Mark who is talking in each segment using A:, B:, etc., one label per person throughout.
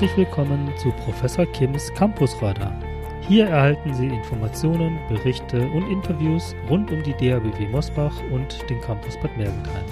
A: Herzlich willkommen zu Professor Kims Campusradar. Hier erhalten Sie Informationen, Berichte und Interviews rund um die DABW Mosbach und den Campus Bad Mergentheim.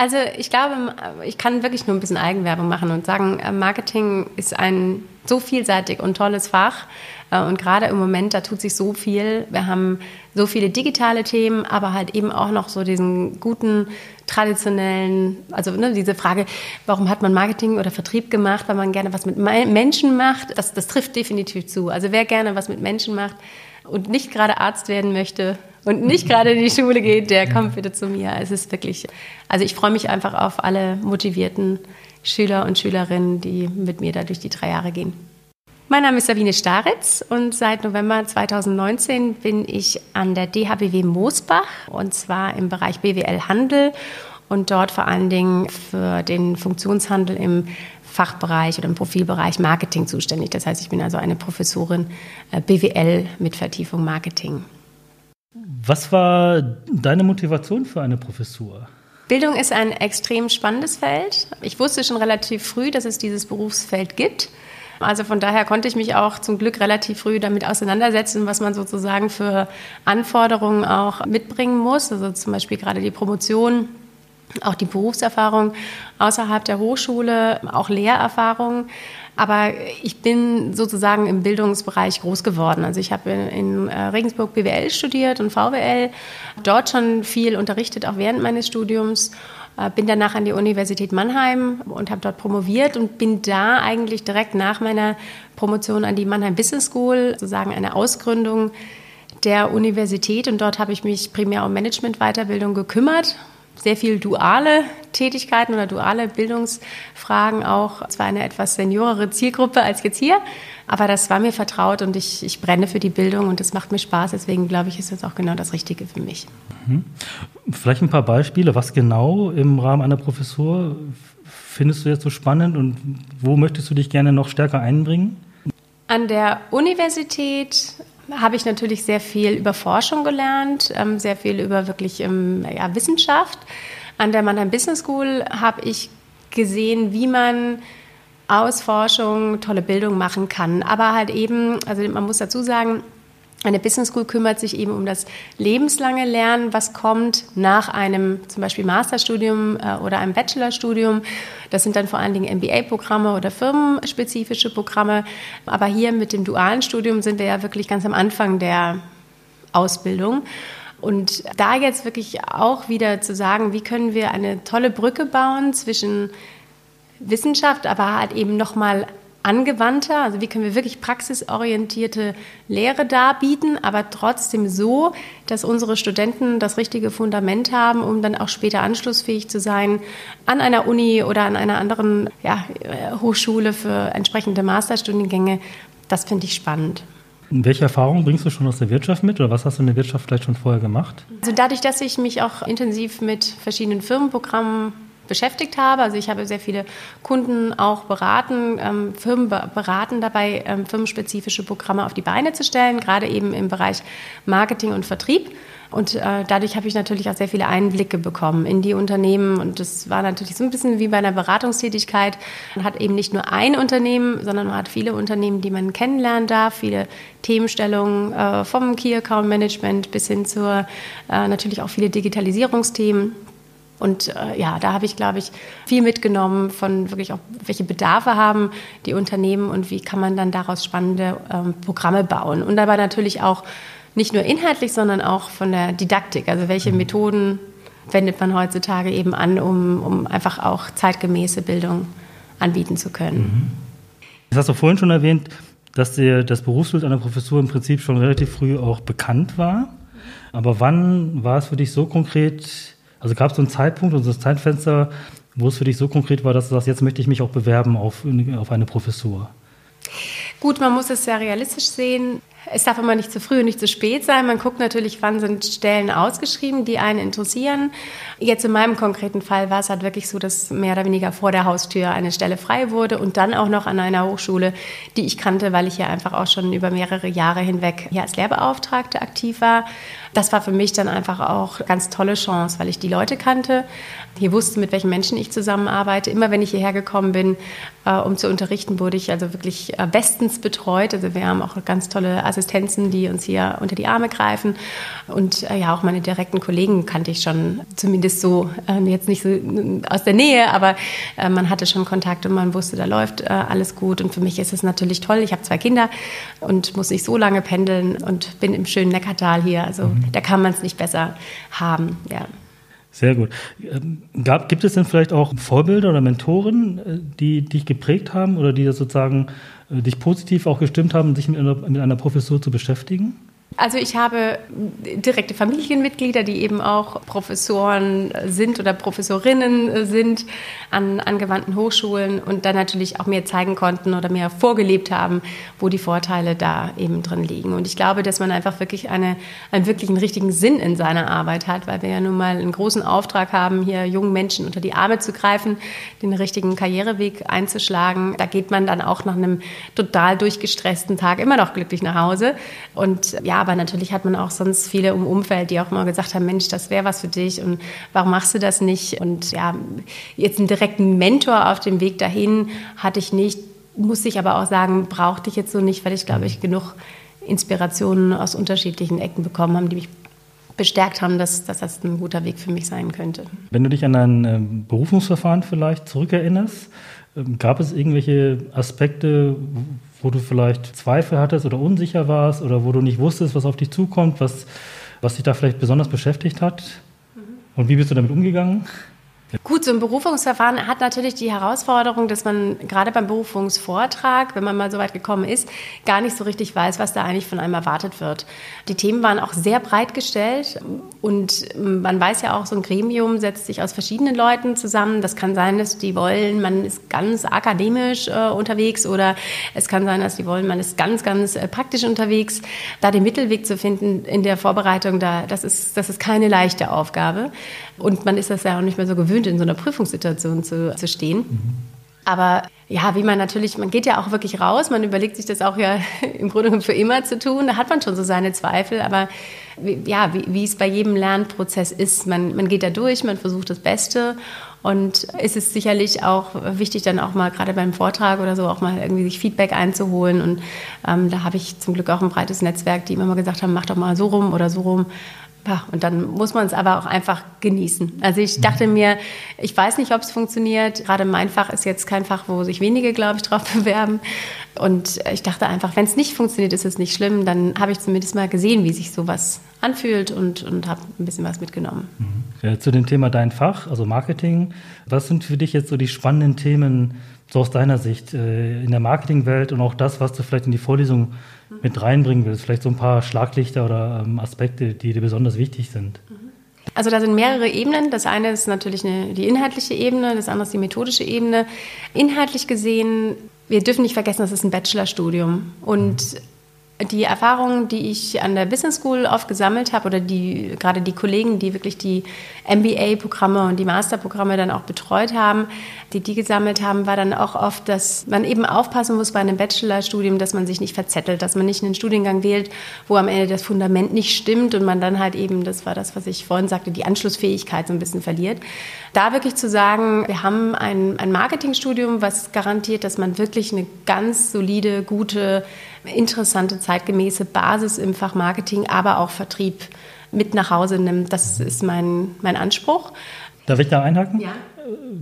B: Also ich glaube, ich kann wirklich nur ein bisschen Eigenwerbung machen und sagen, äh, Marketing ist ein so vielseitig und tolles Fach. Äh, und gerade im Moment, da tut sich so viel. Wir haben so viele digitale Themen, aber halt eben auch noch so diesen guten, traditionellen, also ne, diese Frage, warum hat man Marketing oder Vertrieb gemacht, weil man gerne was mit Menschen macht, das, das trifft definitiv zu. Also wer gerne was mit Menschen macht und nicht gerade Arzt werden möchte, und nicht gerade in die Schule geht, der kommt bitte zu mir. Es ist wirklich, also ich freue mich einfach auf alle motivierten Schüler und Schülerinnen, die mit mir da durch die drei Jahre gehen. Mein Name ist Sabine Staritz und seit November 2019 bin ich an der DHBW Moosbach und zwar im Bereich BWL Handel und dort vor allen Dingen für den Funktionshandel im Fachbereich oder im Profilbereich Marketing zuständig. Das heißt, ich bin also eine Professorin äh, BWL mit Vertiefung Marketing.
A: Was war deine Motivation für eine Professur?
B: Bildung ist ein extrem spannendes Feld. Ich wusste schon relativ früh, dass es dieses Berufsfeld gibt. Also von daher konnte ich mich auch zum Glück relativ früh damit auseinandersetzen, was man sozusagen für Anforderungen auch mitbringen muss. Also zum Beispiel gerade die Promotion, auch die Berufserfahrung außerhalb der Hochschule, auch Lehrerfahrung. Aber ich bin sozusagen im Bildungsbereich groß geworden. Also ich habe in, äh, Regensburg BWL studiert und VWL, dort schon viel unterrichtet, auch während meines Studiums. Äh, bin danach an die Universität Mannheim und habe dort promoviert und bin da eigentlich direkt nach meiner Promotion an die Mannheim Business School, sozusagen eine Ausgründung der Universität. Und dort habe ich mich primär um Management-Weiterbildung gekümmert sehr viel duale Tätigkeiten oder duale Bildungsfragen auch. Zwar eine etwas seniorere Zielgruppe als jetzt hier, aber das war mir vertraut und ich, ich brenne für die Bildung und das macht mir Spaß. Deswegen glaube ich, ist das auch genau das Richtige für mich.
A: Mhm. Vielleicht ein paar Beispiele. Was genau im Rahmen einer Professur findest du jetzt so spannend und wo möchtest du dich gerne noch stärker einbringen?
B: An der Universität habe ich natürlich sehr viel über Forschung gelernt, ähm, sehr viel über wirklich ähm, ja, Wissenschaft. An der Mannheim Business School habe ich gesehen, wie man aus Forschung tolle Bildung machen kann. Aber halt eben, also man muss dazu sagen, eine Business School kümmert sich eben um das lebenslange Lernen, was kommt nach einem zum Beispiel Masterstudium äh, oder einem Bachelorstudium. Das sind dann vor allen Dingen MBA-Programme oder firmenspezifische Programme. Aber hier mit dem dualen Studium sind wir ja wirklich ganz am Anfang der Ausbildung. Und da jetzt wirklich auch wieder zu sagen, wie können wir eine tolle Brücke bauen zwischen Wissenschaft, aber halt eben nochmal angewandter, also wie können wir wirklich praxisorientierte Lehre darbieten, aber trotzdem so, dass unsere Studenten das richtige Fundament haben, um dann auch später anschlussfähig zu sein an einer Uni oder an einer anderen ja, Hochschule für entsprechende Masterstudiengänge. Das finde ich spannend.
A: Welche Erfahrungen bringst du schon aus der Wirtschaft mit oder was hast du in der Wirtschaft vielleicht schon vorher gemacht?
B: Also dadurch, dass ich mich auch intensiv mit verschiedenen Firmenprogrammen beschäftigt habe. Also ich habe sehr viele Kunden auch beraten, ähm, Firmen beraten dabei, ähm, firmenspezifische Programme auf die Beine zu stellen, gerade eben im Bereich Marketing und Vertrieb. Und äh, dadurch habe ich natürlich auch sehr viele Einblicke bekommen in die Unternehmen. Und das war natürlich so ein bisschen wie bei einer Beratungstätigkeit. Man hat eben nicht nur ein Unternehmen, sondern man hat viele Unternehmen, die man kennenlernen darf, viele Themenstellungen äh, vom Key Account Management bis hin zur äh, natürlich auch viele Digitalisierungsthemen. Und äh, ja, da habe ich, glaube ich, viel mitgenommen von wirklich auch, welche Bedarfe haben die Unternehmen und wie kann man dann daraus spannende ähm, Programme bauen. Und dabei natürlich auch nicht nur inhaltlich, sondern auch von der Didaktik. Also welche mhm. Methoden wendet man heutzutage eben an, um, um einfach auch zeitgemäße Bildung anbieten zu können.
A: Mhm. Das hast du vorhin schon erwähnt, dass dir das Berufsbild einer Professur im Prinzip schon relativ früh auch bekannt war. Aber wann war es für dich so konkret also gab es so einen Zeitpunkt und so ein Zeitfenster, wo es für dich so konkret war, dass du sagst, jetzt möchte ich mich auch bewerben auf, auf eine Professur?
B: Gut, man muss es sehr realistisch sehen. es darf immer nicht zu früh und nicht zu spät sein. Man guckt natürlich, wann sind Stellen ausgeschrieben, die einen interessieren. Jetzt in meinem konkreten Fall war es halt wirklich so, dass mehr oder weniger vor der Haustür eine Stelle frei wurde und dann auch noch an einer Hochschule, die ich kannte, weil ich ja einfach auch schon über mehrere Jahre hinweg hier als Lehrbeauftragte aktiv war. Das war für mich dann einfach auch eine ganz tolle Chance, weil ich die Leute kannte, hier wusste, mit welchen Menschen ich zusammenarbeite. Immer wenn ich hierher gekommen bin, äh, um zu unterrichten, wurde ich also wirklich äh, bestens betreut. Also wir haben auch ganz tolle Assistenzen, die uns hier unter die Arme greifen. Und äh, ja, auch meine direkten Kollegen kannte ich schon, zumindest so, äh, jetzt nicht so äh, aus der Nähe, aber äh, man hatte schon Kontakt und man wusste, da läuft alles gut. Und für mich ist es natürlich toll. Ich habe zwei Kinder und muss nicht so lange pendeln und bin im schönen Neckartal hier. Also. Da kann man es nicht besser haben, ja.
A: Sehr gut. Ähm, gab, gibt es denn vielleicht auch Vorbilder oder Mentoren, äh, die dich geprägt haben oder die das sozusagen äh, dich positiv auch gestimmt haben, sich mit einer, mit einer Professur zu beschäftigen?
B: Also ich habe direkte Familienmitglieder, die eben auch Professoren sind oder Professorinnen sind an angewandten Hochschulen und dann natürlich auch mir zeigen konnten oder mir vorgelebt haben, wo die Vorteile da eben drin liegen. Und ich glaube, dass man einfach wirklich eine, einen wirklichen richtigen Sinn in seiner Arbeit hat, weil wir ja nun mal einen großen Auftrag haben, hier jungen Menschen unter die Arme zu greifen, den richtigen Karriereweg einzuschlagen. Da geht man dann auch nach einem total durchgestressten Tag immer noch glücklich nach Hause. Und ja, aber natürlich hat man auch sonst viele im Umfeld, die auch immer gesagt haben, Mensch, das wäre was für dich und warum machst du das nicht? Und ja, jetzt einen direkten Mentor auf dem Weg dahin hatte ich nicht, musste ich aber auch sagen, brauchte ich jetzt so nicht, weil ich glaube ich genug Inspirationen aus unterschiedlichen Ecken bekommen haben, die mich bestärkt haben, dass, dass, das ein guter Weg für mich sein könnte.
A: Wenn du dich an dein äh, Berufungsverfahren vielleicht zurückerinnerst, äh, gab es irgendwelche Aspekte, wo du vielleicht Zweifel hattest oder unsicher warst oder wo du nicht wusstest, was auf dich zukommt, was, was dich da vielleicht besonders beschäftigt hat? Mhm. Und wie bist du damit umgegangen?
B: Gut, so ein Berufungsverfahren hat natürlich die Herausforderung, dass man gerade beim Berufungsvortrag, wenn man mal so weit gekommen ist, gar nicht so richtig weiß, was da eigentlich von einem erwartet wird. Die Themen waren auch sehr breit gestellt und man weiß ja auch, so ein Gremium setzt sich aus verschiedenen Leuten zusammen. Das kann sein, dass die wollen, man ist ganz akademisch äh, unterwegs oder es kann sein, dass die wollen, man ist ganz, ganz äh, praktisch unterwegs. Da den Mittelweg zu finden in der Vorbereitung, da, das, ist, das ist keine leichte Aufgabe. Und man ist das ja auch nicht mehr so gewöhnt, in so einer Prüfungssituation zu, zu stehen. Mhm. Aber ja, wie man natürlich, man geht ja auch wirklich raus, man überlegt sich das auch ja im Grunde für immer zu tun. Da hat man schon so seine Zweifel, aber ja, wie, wie es bei jedem Lernprozess ist, man, man geht da durch, man versucht das Beste und es ist sicherlich auch wichtig, dann auch mal gerade beim Vortrag oder so auch mal irgendwie sich Feedback einzuholen. Und ähm, da habe ich zum Glück auch ein breites Netzwerk, die immer mal gesagt haben, mach doch mal so rum oder so rum. Und dann muss man es aber auch einfach genießen. Also ich dachte mir, ich weiß nicht, ob es funktioniert. Gerade mein Fach ist jetzt kein Fach, wo sich wenige, glaube ich, drauf bewerben. Und ich dachte einfach, wenn es nicht funktioniert, ist es nicht schlimm. Dann habe ich zumindest mal gesehen, wie sich sowas anfühlt und, und habe ein bisschen was mitgenommen.
A: Mhm. Ja, zu dem Thema dein Fach, also Marketing. Was sind für dich jetzt so die spannenden Themen, so aus deiner Sicht, äh, in der Marketingwelt und auch das, was du vielleicht in die Vorlesung mit reinbringen willst? Vielleicht so ein paar Schlaglichter oder ähm, Aspekte, die dir besonders wichtig sind.
B: Also da sind mehrere Ebenen. Das eine ist natürlich eine, die inhaltliche Ebene, das andere ist die methodische Ebene. Inhaltlich gesehen, wir dürfen nicht vergessen, das ist ein Bachelorstudium. Und die Erfahrungen, die ich an der Business School oft gesammelt habe, oder die gerade die Kollegen, die wirklich die MBA-Programme und die Masterprogramme dann auch betreut haben, die die gesammelt haben, war dann auch oft, dass man eben aufpassen muss bei einem Bachelorstudium, dass man sich nicht verzettelt, dass man nicht einen Studiengang wählt, wo am Ende das Fundament nicht stimmt und man dann halt eben, das war das, was ich vorhin sagte, die Anschlussfähigkeit so ein bisschen verliert. Da wirklich zu sagen, wir haben ein, ein Marketingstudium, was garantiert, dass man wirklich eine ganz solide, gute, interessante, zeitgemäße Basis im Fach Marketing, aber auch Vertrieb mit nach Hause nimmt. Das ist mein, mein Anspruch.
A: Darf ich da einhaken? Ja.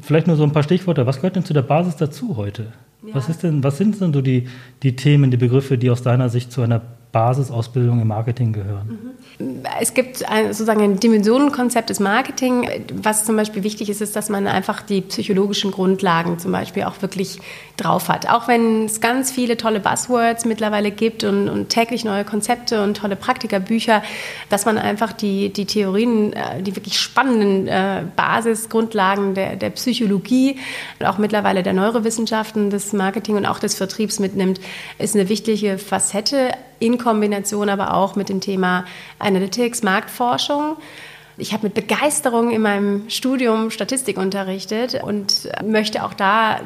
A: Vielleicht nur so ein paar Stichworte. Was gehört denn zu der Basis dazu heute? Ja. Was, ist denn, was sind denn so die, die Themen, die Begriffe, die aus deiner Sicht zu einer Basisausbildung im Marketing gehören?
B: Mhm. Es gibt sozusagen ein Dimensionenkonzept des Marketing. Was zum Beispiel wichtig ist, ist, dass man einfach die psychologischen Grundlagen zum Beispiel auch wirklich drauf hat. Auch wenn es ganz viele tolle Buzzwords mittlerweile gibt und, und täglich neue Konzepte und tolle Praktikerbücher, dass man einfach die, die Theorien, äh, die wirklich spannenden äh, Basisgrundlagen der, der Psychologie und auch mittlerweile der Neurowissenschaften des Marketing und auch des Vertriebs mitnimmt, ist eine wichtige Facette in Kombination aber auch mit dem Thema Analytics, Marktforschung. Ich habe mit Begeisterung in meinem Studium Statistik unterrichtet und möchte auch da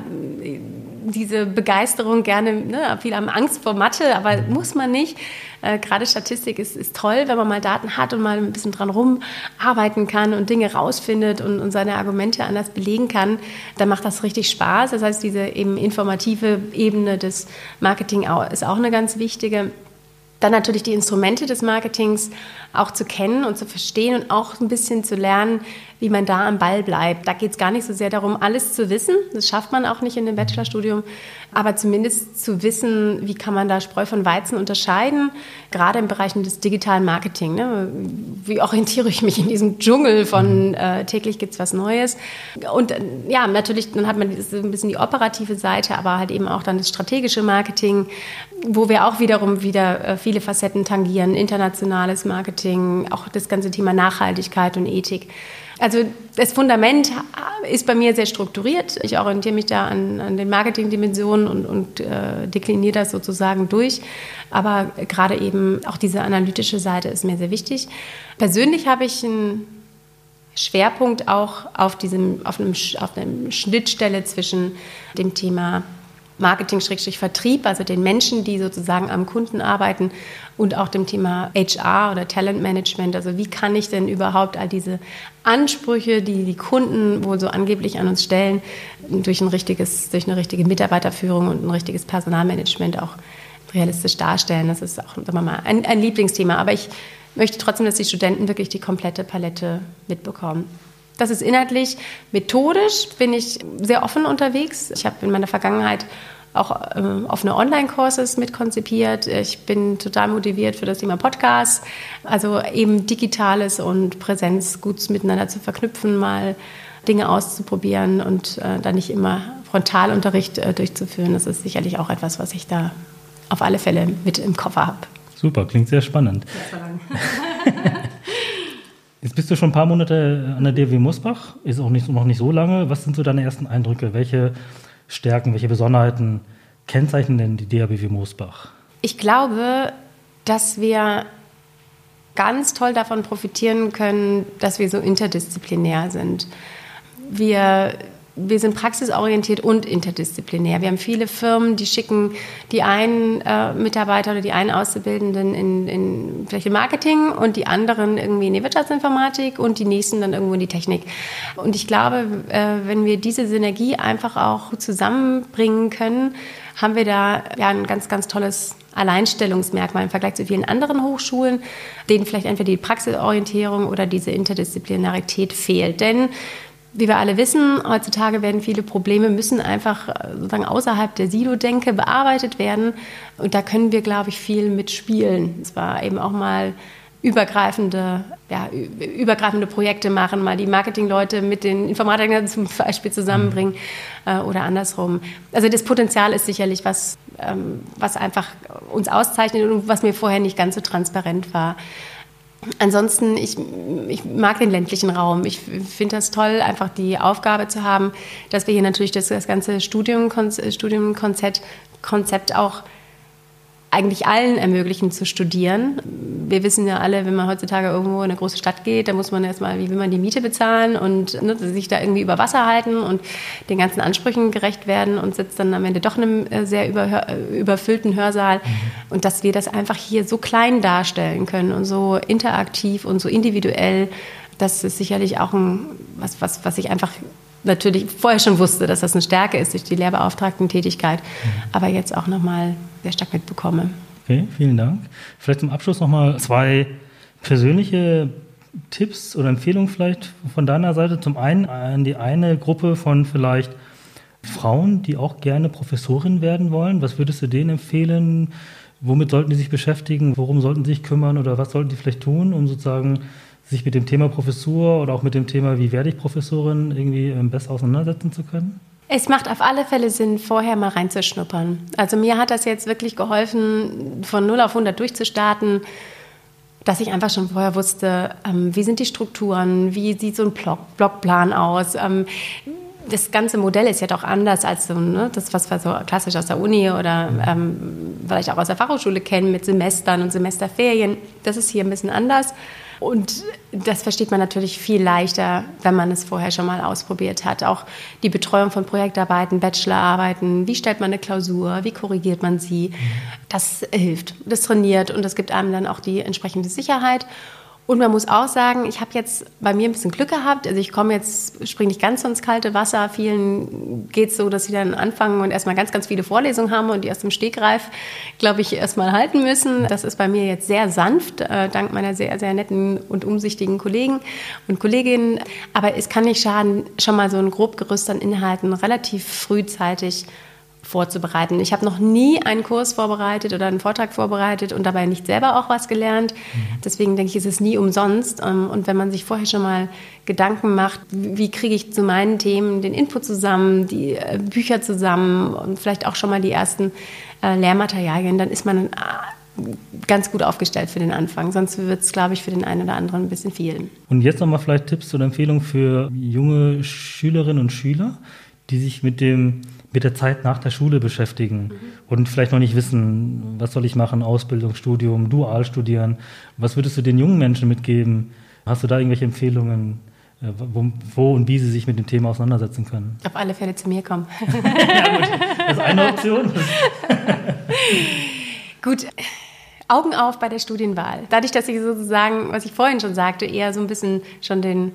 B: diese Begeisterung gerne, ne, viele haben Angst vor Mathe, aber muss man nicht. Äh, Gerade Statistik ist, ist toll, wenn man mal Daten hat und mal ein bisschen dran rumarbeiten kann und Dinge rausfindet und, und seine Argumente anders belegen kann, dann macht das richtig Spaß. Das heißt, diese eben informative Ebene des Marketing ist auch eine ganz wichtige. Dann natürlich die Instrumente des Marketings auch zu kennen und zu verstehen und auch ein bisschen zu lernen, wie man da am Ball bleibt. Da geht es gar nicht so sehr darum, alles zu wissen. Das schafft man auch nicht in dem Bachelorstudium. Aber zumindest zu wissen, wie kann man da Spreu von Weizen unterscheiden, gerade im Bereich des digitalen Marketing. Ne? Wie orientiere ich mich in diesem Dschungel von äh, täglich gibt es was Neues? Und äh, ja, natürlich, dann hat man ein bisschen die operative Seite, aber halt eben auch dann das strategische Marketing, wo wir auch wiederum wieder äh, viele Facetten tangieren, internationales Marketing, auch das ganze Thema Nachhaltigkeit und Ethik. Also das Fundament ist bei mir sehr strukturiert. Ich orientiere mich da an, an den Marketingdimensionen und, und äh, dekliniere das sozusagen durch. Aber gerade eben auch diese analytische Seite ist mir sehr wichtig. Persönlich habe ich einen Schwerpunkt auch auf, diesem, auf, einem, auf einer Schnittstelle zwischen dem Thema Marketing-Vertrieb, also den Menschen, die sozusagen am Kunden arbeiten und auch dem Thema HR oder Talentmanagement. Also wie kann ich denn überhaupt all diese Ansprüche, die die Kunden wohl so angeblich an uns stellen, durch, ein richtiges, durch eine richtige Mitarbeiterführung und ein richtiges Personalmanagement auch realistisch darstellen. Das ist auch sagen wir mal, ein, ein Lieblingsthema. Aber ich möchte trotzdem, dass die Studenten wirklich die komplette Palette mitbekommen. Das ist inhaltlich. Methodisch bin ich sehr offen unterwegs. Ich habe in meiner Vergangenheit auch ähm, offene Online-Courses mitkonzipiert. Ich bin total motiviert für das Thema Podcast. Also eben Digitales und Präsenz gut miteinander zu verknüpfen, mal Dinge auszuprobieren und äh, dann nicht immer Frontalunterricht äh, durchzuführen. Das ist sicherlich auch etwas, was ich da auf alle Fälle mit im Koffer habe.
A: Super, klingt sehr spannend. Jetzt bist du schon ein paar Monate an der DW Musbach, ist auch nicht, noch nicht so lange. Was sind so deine ersten Eindrücke? Welche Stärken, welche Besonderheiten kennzeichnen denn die DABW Moosbach?
B: Ich glaube, dass wir ganz toll davon profitieren können, dass wir so interdisziplinär sind. Wir wir sind praxisorientiert und interdisziplinär. Wir haben viele Firmen, die schicken die einen äh, Mitarbeiter oder die einen Auszubildenden in, in vielleicht im Marketing und die anderen irgendwie in die Wirtschaftsinformatik und die nächsten dann irgendwo in die Technik. Und ich glaube, äh, wenn wir diese Synergie einfach auch zusammenbringen können, haben wir da ja ein ganz, ganz tolles Alleinstellungsmerkmal im Vergleich zu vielen anderen Hochschulen, denen vielleicht entweder die Praxisorientierung oder diese Interdisziplinarität fehlt. Denn wie wir alle wissen, heutzutage werden viele Probleme, müssen einfach äh, sozusagen außerhalb der Silo-Denke bearbeitet werden. Und da können wir, glaube ich, viel mitspielen. Es war eben auch mal übergreifende, ja, übergreifende Projekte machen, mal die Marketingleute mit den Informatikern zum Beispiel zusammenbringen äh, oder andersrum. Also das Potenzial ist sicherlich was, ähm, was einfach uns auszeichnet und was mir vorher nicht ganz so transparent war. Ansonsten, ich, ich mag den ländlichen Raum. Ich finde das toll, einfach die Aufgabe zu haben, dass wir hier natürlich das, das ganze Studiumkonzept Konzept auch eigentlich allen ermöglichen zu studieren. Wir wissen ja alle, wenn man heutzutage irgendwo in eine große Stadt geht, da muss man erstmal, wie will man die Miete bezahlen und ne, sich da irgendwie über Wasser halten und den ganzen Ansprüchen gerecht werden und sitzt dann am Ende doch in einem äh, sehr über, überfüllten Hörsaal. Mhm. Und dass wir das einfach hier so klein darstellen können und so interaktiv und so individuell, das ist sicherlich auch ein, was, was, was ich einfach natürlich vorher schon wusste, dass das eine Stärke ist durch die Lehrbeauftragten-Tätigkeit, mhm. aber jetzt auch nochmal sehr stark mitbekomme.
A: Okay, vielen Dank. Vielleicht zum Abschluss nochmal zwei persönliche Tipps oder Empfehlungen vielleicht von deiner Seite. Zum einen an die eine Gruppe von vielleicht Frauen, die auch gerne Professorin werden wollen. Was würdest du denen empfehlen? Womit sollten die sich beschäftigen? Worum sollten sie sich kümmern oder was sollten die vielleicht tun, um sozusagen sich mit dem Thema Professur oder auch mit dem Thema, wie werde ich Professorin, irgendwie ähm, besser auseinandersetzen zu können?
B: Es macht auf alle Fälle Sinn, vorher mal reinzuschnuppern. Also mir hat das jetzt wirklich geholfen, von 0 auf 100 durchzustarten, dass ich einfach schon vorher wusste, ähm, wie sind die Strukturen, wie sieht so ein Blog Blogplan aus, ähm, das ganze Modell ist ja doch anders als so, ne, das, was wir so klassisch aus der Uni oder ähm, vielleicht auch aus der Fachhochschule kennen mit Semestern und Semesterferien. Das ist hier ein bisschen anders. Und das versteht man natürlich viel leichter, wenn man es vorher schon mal ausprobiert hat. Auch die Betreuung von Projektarbeiten, Bachelorarbeiten, wie stellt man eine Klausur, wie korrigiert man sie, das hilft, das trainiert und das gibt einem dann auch die entsprechende Sicherheit. Und man muss auch sagen, ich habe jetzt bei mir ein bisschen Glück gehabt. Also ich komme jetzt, springe nicht ganz ins kalte Wasser. Vielen geht es so, dass sie dann anfangen und erstmal ganz, ganz viele Vorlesungen haben und die aus dem Stegreif, glaube ich, erstmal halten müssen. Das ist bei mir jetzt sehr sanft, äh, dank meiner sehr, sehr netten und umsichtigen Kollegen und Kolleginnen. Aber es kann nicht schaden, schon mal so ein grob Gerüst an Inhalten relativ frühzeitig vorzubereiten. Ich habe noch nie einen Kurs vorbereitet oder einen Vortrag vorbereitet und dabei nicht selber auch was gelernt. Mhm. Deswegen denke ich, ist es nie umsonst. Ähm, und wenn man sich vorher schon mal Gedanken macht, wie kriege ich zu meinen Themen den Input zusammen, die äh, Bücher zusammen und vielleicht auch schon mal die ersten äh, Lehrmaterialien, dann ist man äh, ganz gut aufgestellt für den Anfang. Sonst wird es, glaube ich, für den einen oder anderen ein bisschen viel.
A: Und jetzt nochmal vielleicht Tipps oder Empfehlungen für junge Schülerinnen und Schüler, die sich mit dem mit der Zeit nach der Schule beschäftigen mhm. und vielleicht noch nicht wissen, was soll ich machen, Ausbildung, Studium, dual studieren. Was würdest du den jungen Menschen mitgeben? Hast du da irgendwelche Empfehlungen, äh, wo, wo, und wie sie sich mit dem Thema auseinandersetzen können?
B: Auf alle Fälle zu mir kommen.
A: ja, gut. Das ist eine Option.
B: gut. Augen auf bei der Studienwahl. Dadurch, dass ich sozusagen, was ich vorhin schon sagte, eher so ein bisschen schon den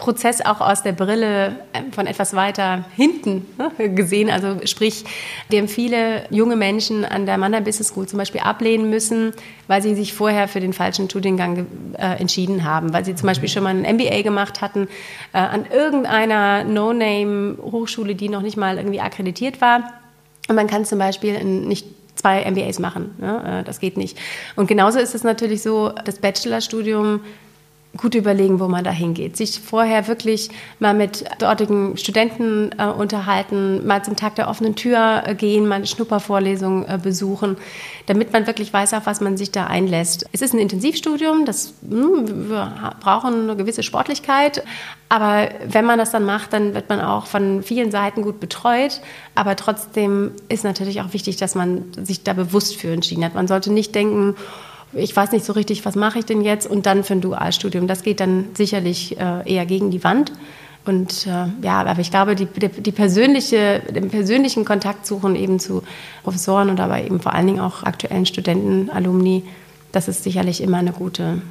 B: Prozess auch aus der Brille ähm, von etwas weiter hinten ne, gesehen. Also sprich, wir haben viele junge Menschen an der Manner Business School zum Beispiel ablehnen müssen, weil sie sich vorher für den falschen Studiengang äh, entschieden haben, weil sie zum Beispiel schon mal ein MBA gemacht hatten äh, an irgendeiner No-Name-Hochschule, die noch nicht mal irgendwie akkreditiert war. Und man kann zum Beispiel nicht zwei MBAs machen. Ne? Äh, das geht nicht. Und genauso ist es natürlich so, das Bachelorstudium gut überlegen, wo man da hingeht. Sich vorher wirklich mal mit dortigen Studenten äh, unterhalten, mal zum Tag der offenen Tür äh, gehen, mal eine Schnuppervorlesung äh, besuchen, damit man wirklich weiß, auf was man sich da einlässt. Es ist ein Intensivstudium, das, mh, hm, wir brauchen eine gewisse Sportlichkeit, aber wenn man das dann macht, dann wird man auch von vielen Seiten gut betreut. Aber trotzdem ist natürlich auch wichtig, dass man sich da bewusst für entschieden hat. Man sollte nicht denken, ich weiß nicht so richtig, was mache ich denn jetzt und dann für ein Dualstudium. Das geht dann sicherlich äh, eher gegen die Wand. Und äh, ja, aber ich glaube, die, die, persönliche, den persönlichen Kontakt suchen eben zu Professoren und aber eben vor allen Dingen auch aktuellen Studenten, Alumni, das ist sicherlich immer eine gute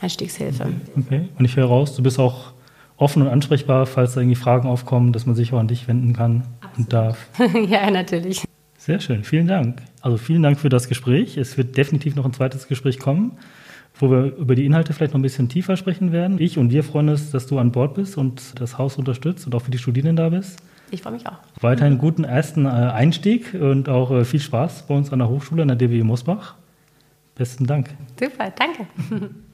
B: Einstiegshilfe.
A: Okay, und ich höre raus, du bist auch offen und ansprechbar, falls da irgendwie Fragen aufkommen, dass man sich auch an dich wenden kann Absolut. und darf.
B: ja, natürlich.
A: Sehr schön, vielen Dank. Also vielen Dank für das Gespräch. Es wird definitiv noch ein zweites Gespräch kommen, wo wir über die Inhalte vielleicht noch ein bisschen tiefer sprechen werden. Ich und wir freuen uns, dass du an Bord bist und das Haus unterstützt und auch für die Studierenden da bist.
B: Ich freue mich auch.
A: Weiterhin guten ersten äh, Einstieg und auch äh, viel Spaß bei uns an der Hochschule an der DBE Mosbach. Besten Dank.
B: Super, danke.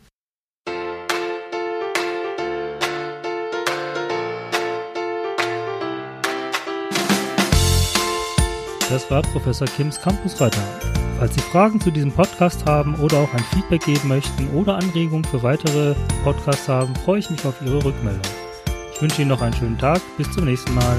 A: Das war Professor Kims Campusreiter. Falls Sie Fragen zu diesem Podcast haben oder auch ein Feedback geben möchten oder Anregungen für weitere Podcasts haben, freue ich mich auf Ihre Rückmeldung. Ich wünsche Ihnen noch einen schönen Tag. Bis zum nächsten Mal.